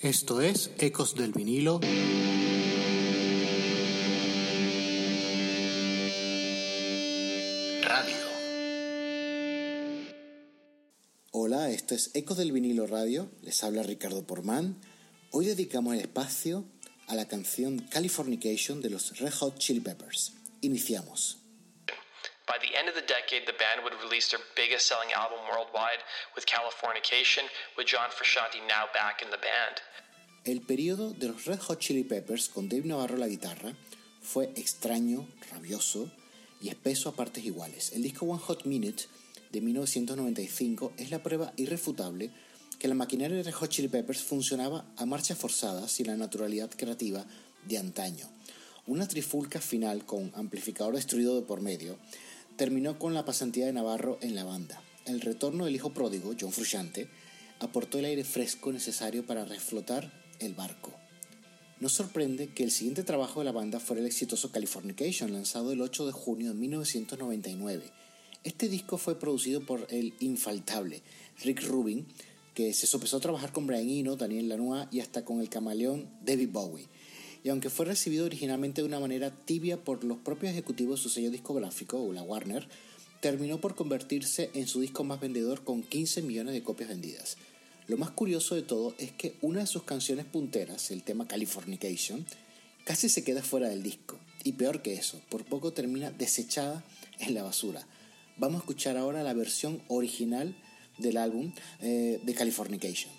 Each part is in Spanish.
Esto es Ecos del vinilo. Radio. Hola, esto es Ecos del vinilo radio. Les habla Ricardo Porman. Hoy dedicamos el espacio a la canción Californication de los Red Hot Chili Peppers. Iniciamos. By the end of the decade, the band would release their biggest selling album worldwide with Californication, with John Frusciante now back in the band. El periodo de los Red Hot Chili Peppers con Dave Navarro a la guitarra fue extraño, rabioso y espeso a partes iguales. El disco One Hot Minute de 1995 es la prueba irrefutable que la maquinaria de Red Hot Chili Peppers funcionaba a marchas forzadas y la naturalidad creativa de antaño. Una trifulca final con amplificador destruido de por medio terminó con la pasantía de Navarro en la banda. El retorno del hijo pródigo, John Frusciante, aportó el aire fresco necesario para reflotar el barco. No sorprende que el siguiente trabajo de la banda fuera el exitoso Californication, lanzado el 8 de junio de 1999. Este disco fue producido por el infaltable Rick Rubin, que se sopesó a trabajar con Brian Eno, Daniel Lanois y hasta con el camaleón David Bowie. Y aunque fue recibido originalmente de una manera tibia por los propios ejecutivos de su sello discográfico, la Warner, terminó por convertirse en su disco más vendedor con 15 millones de copias vendidas. Lo más curioso de todo es que una de sus canciones punteras, el tema Californication, casi se queda fuera del disco. Y peor que eso, por poco termina desechada en la basura. Vamos a escuchar ahora la versión original del álbum eh, de Californication.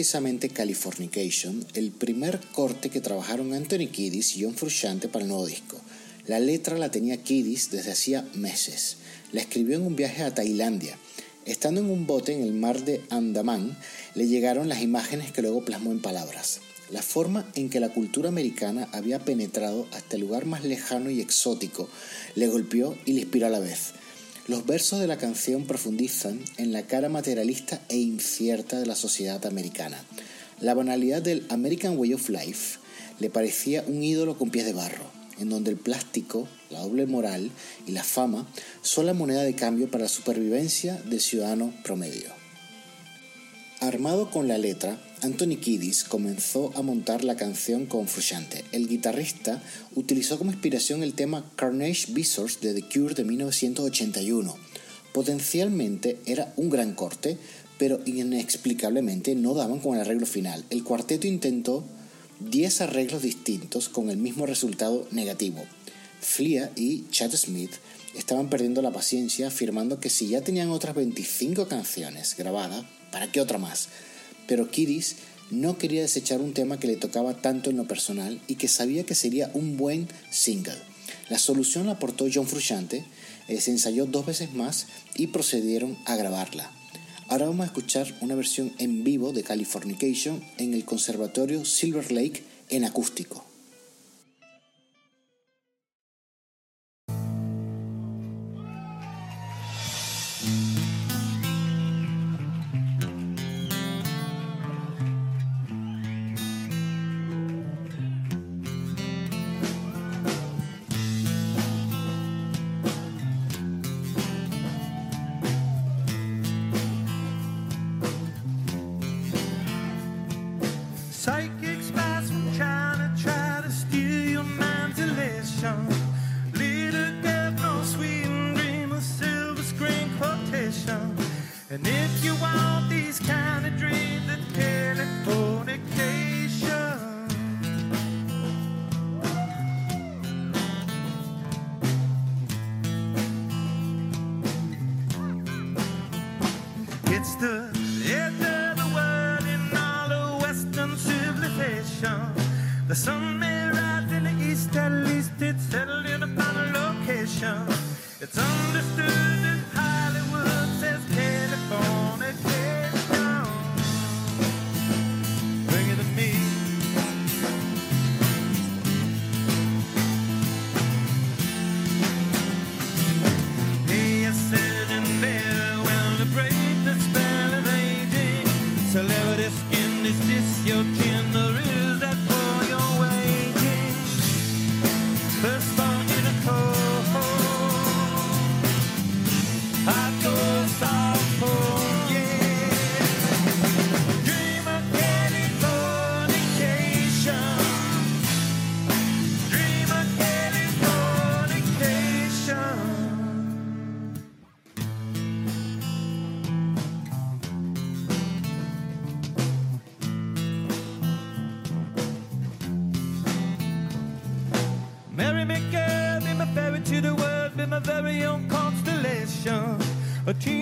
Precisamente Californication el primer corte que trabajaron Anthony Kiddis y John Frusciante para el nuevo disco. La letra la tenía Kiddis desde hacía meses. La escribió en un viaje a Tailandia. Estando en un bote en el mar de Andaman, le llegaron las imágenes que luego plasmó en palabras. La forma en que la cultura americana había penetrado hasta el lugar más lejano y exótico le golpeó y le inspiró a la vez. Los versos de la canción profundizan en la cara materialista e incierta de la sociedad americana. La banalidad del American Way of Life le parecía un ídolo con pies de barro, en donde el plástico, la doble moral y la fama son la moneda de cambio para la supervivencia del ciudadano promedio. Armado con la letra, Anthony Kiddis comenzó a montar la canción con Frusciante. El guitarrista utilizó como inspiración el tema Carnage Visors de The Cure de 1981. Potencialmente era un gran corte, pero inexplicablemente no daban con el arreglo final. El cuarteto intentó 10 arreglos distintos con el mismo resultado negativo. Flea y Chad Smith estaban perdiendo la paciencia afirmando que si ya tenían otras 25 canciones grabadas, ¿para qué otra más? Pero Kiddis no quería desechar un tema que le tocaba tanto en lo personal y que sabía que sería un buen single. La solución la aportó John Frusciante, eh, se ensayó dos veces más y procedieron a grabarla. Ahora vamos a escuchar una versión en vivo de Californication en el Conservatorio Silver Lake en acústico.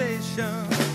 station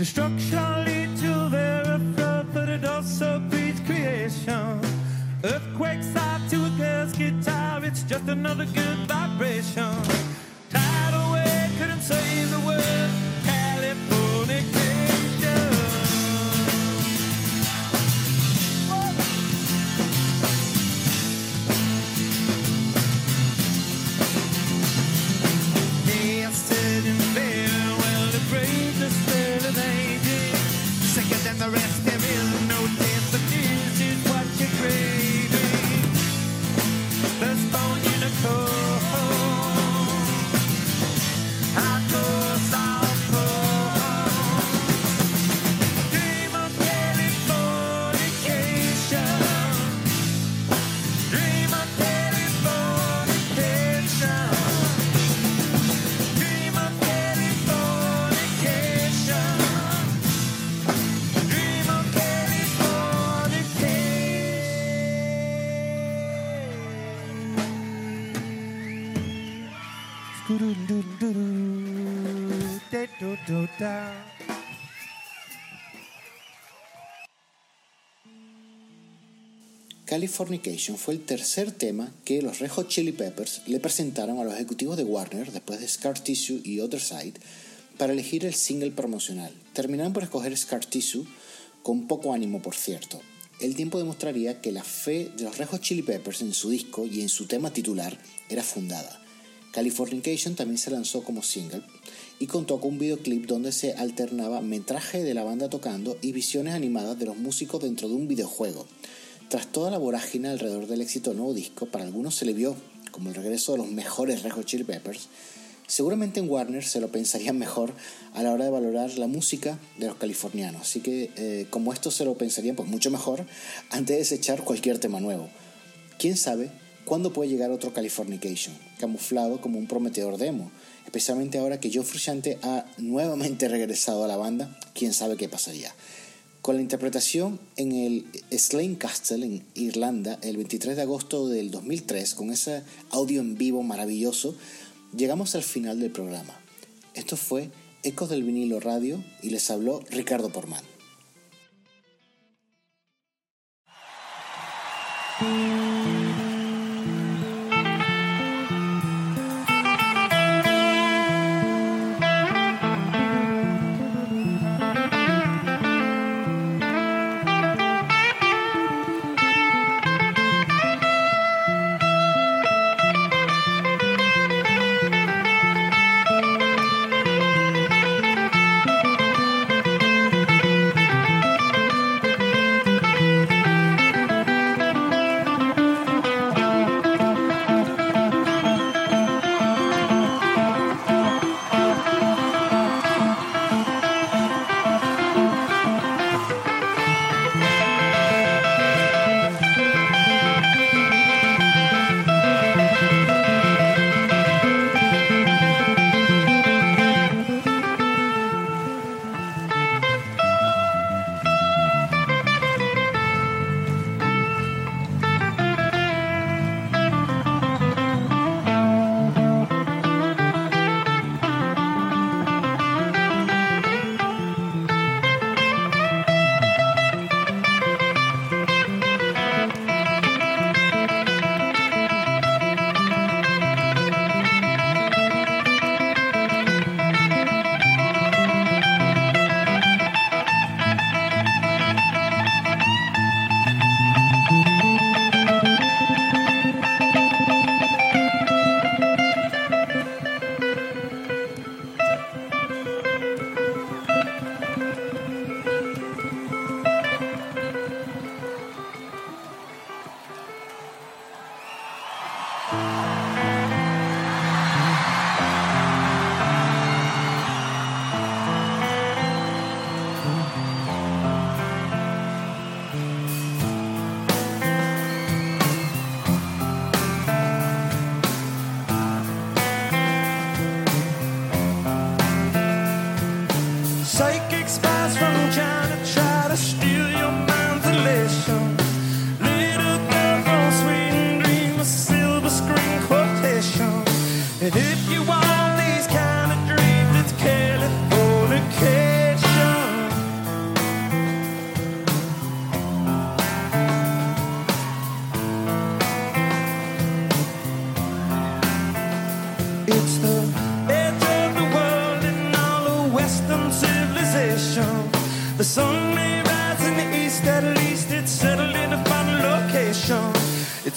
Destruction lead to very flood, but it also breeds creation. Earthquakes are to a girl's guitar, it's just another good Californication fue el tercer tema que los Red Chili Peppers le presentaron a los ejecutivos de Warner después de Scar Tissue y Other Side para elegir el single promocional. Terminaron por escoger Scar Tissue con poco ánimo, por cierto. El tiempo demostraría que la fe de los Red Chili Peppers en su disco y en su tema titular era fundada. Californication también se lanzó como single y contó con un videoclip donde se alternaba metraje de la banda tocando y visiones animadas de los músicos dentro de un videojuego. Tras toda la vorágine alrededor del éxito del nuevo disco, para algunos se le vio como el regreso de los mejores Red Hot Chili Peppers, seguramente en Warner se lo pensarían mejor a la hora de valorar la música de los californianos. Así que eh, como esto se lo pensarían pues mucho mejor antes de desechar cualquier tema nuevo. ¿Quién sabe cuándo puede llegar otro Californication, camuflado como un prometedor demo? Especialmente ahora que John Frusciante ha nuevamente regresado a la banda, quién sabe qué pasaría. Con la interpretación en el Slane Castle en Irlanda el 23 de agosto del 2003, con ese audio en vivo maravilloso, llegamos al final del programa. Esto fue Ecos del vinilo radio y les habló Ricardo Porman.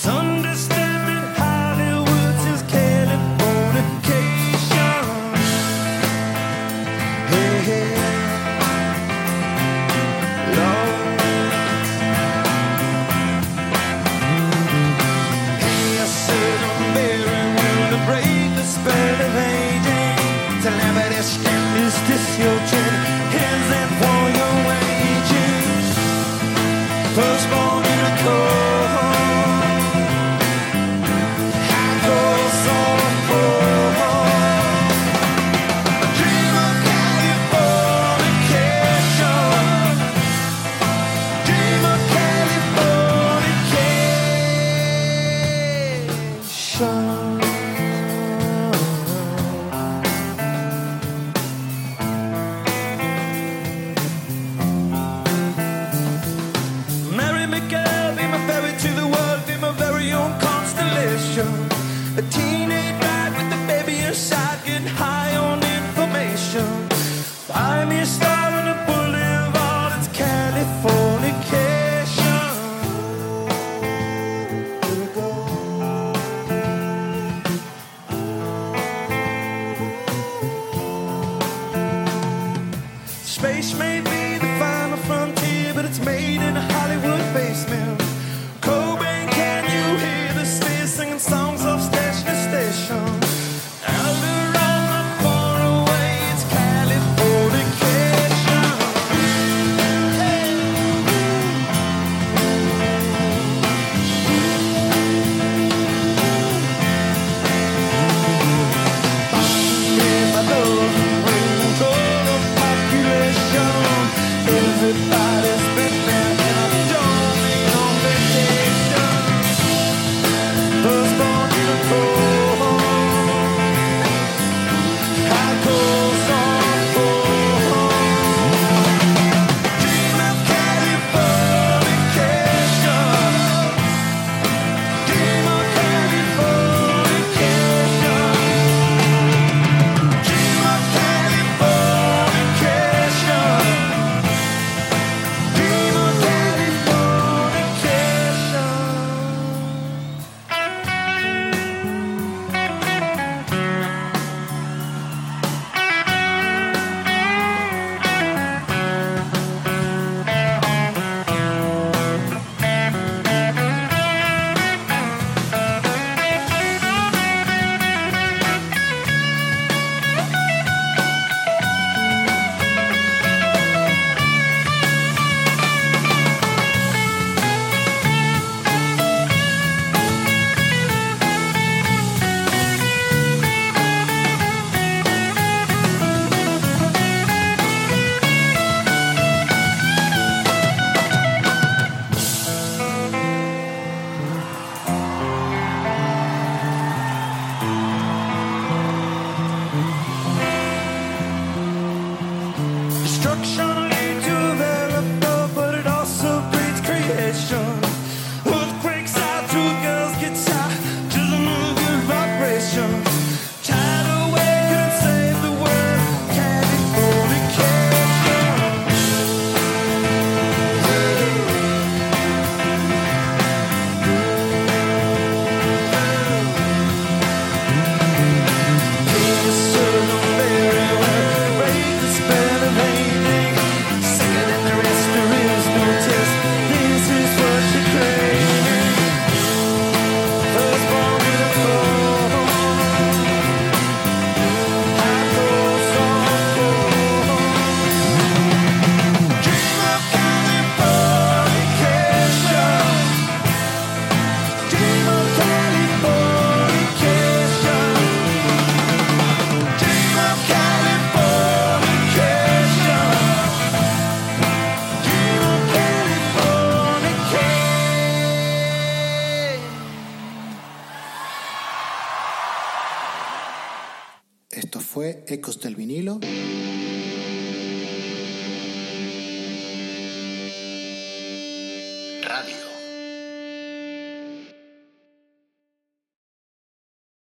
Sunday.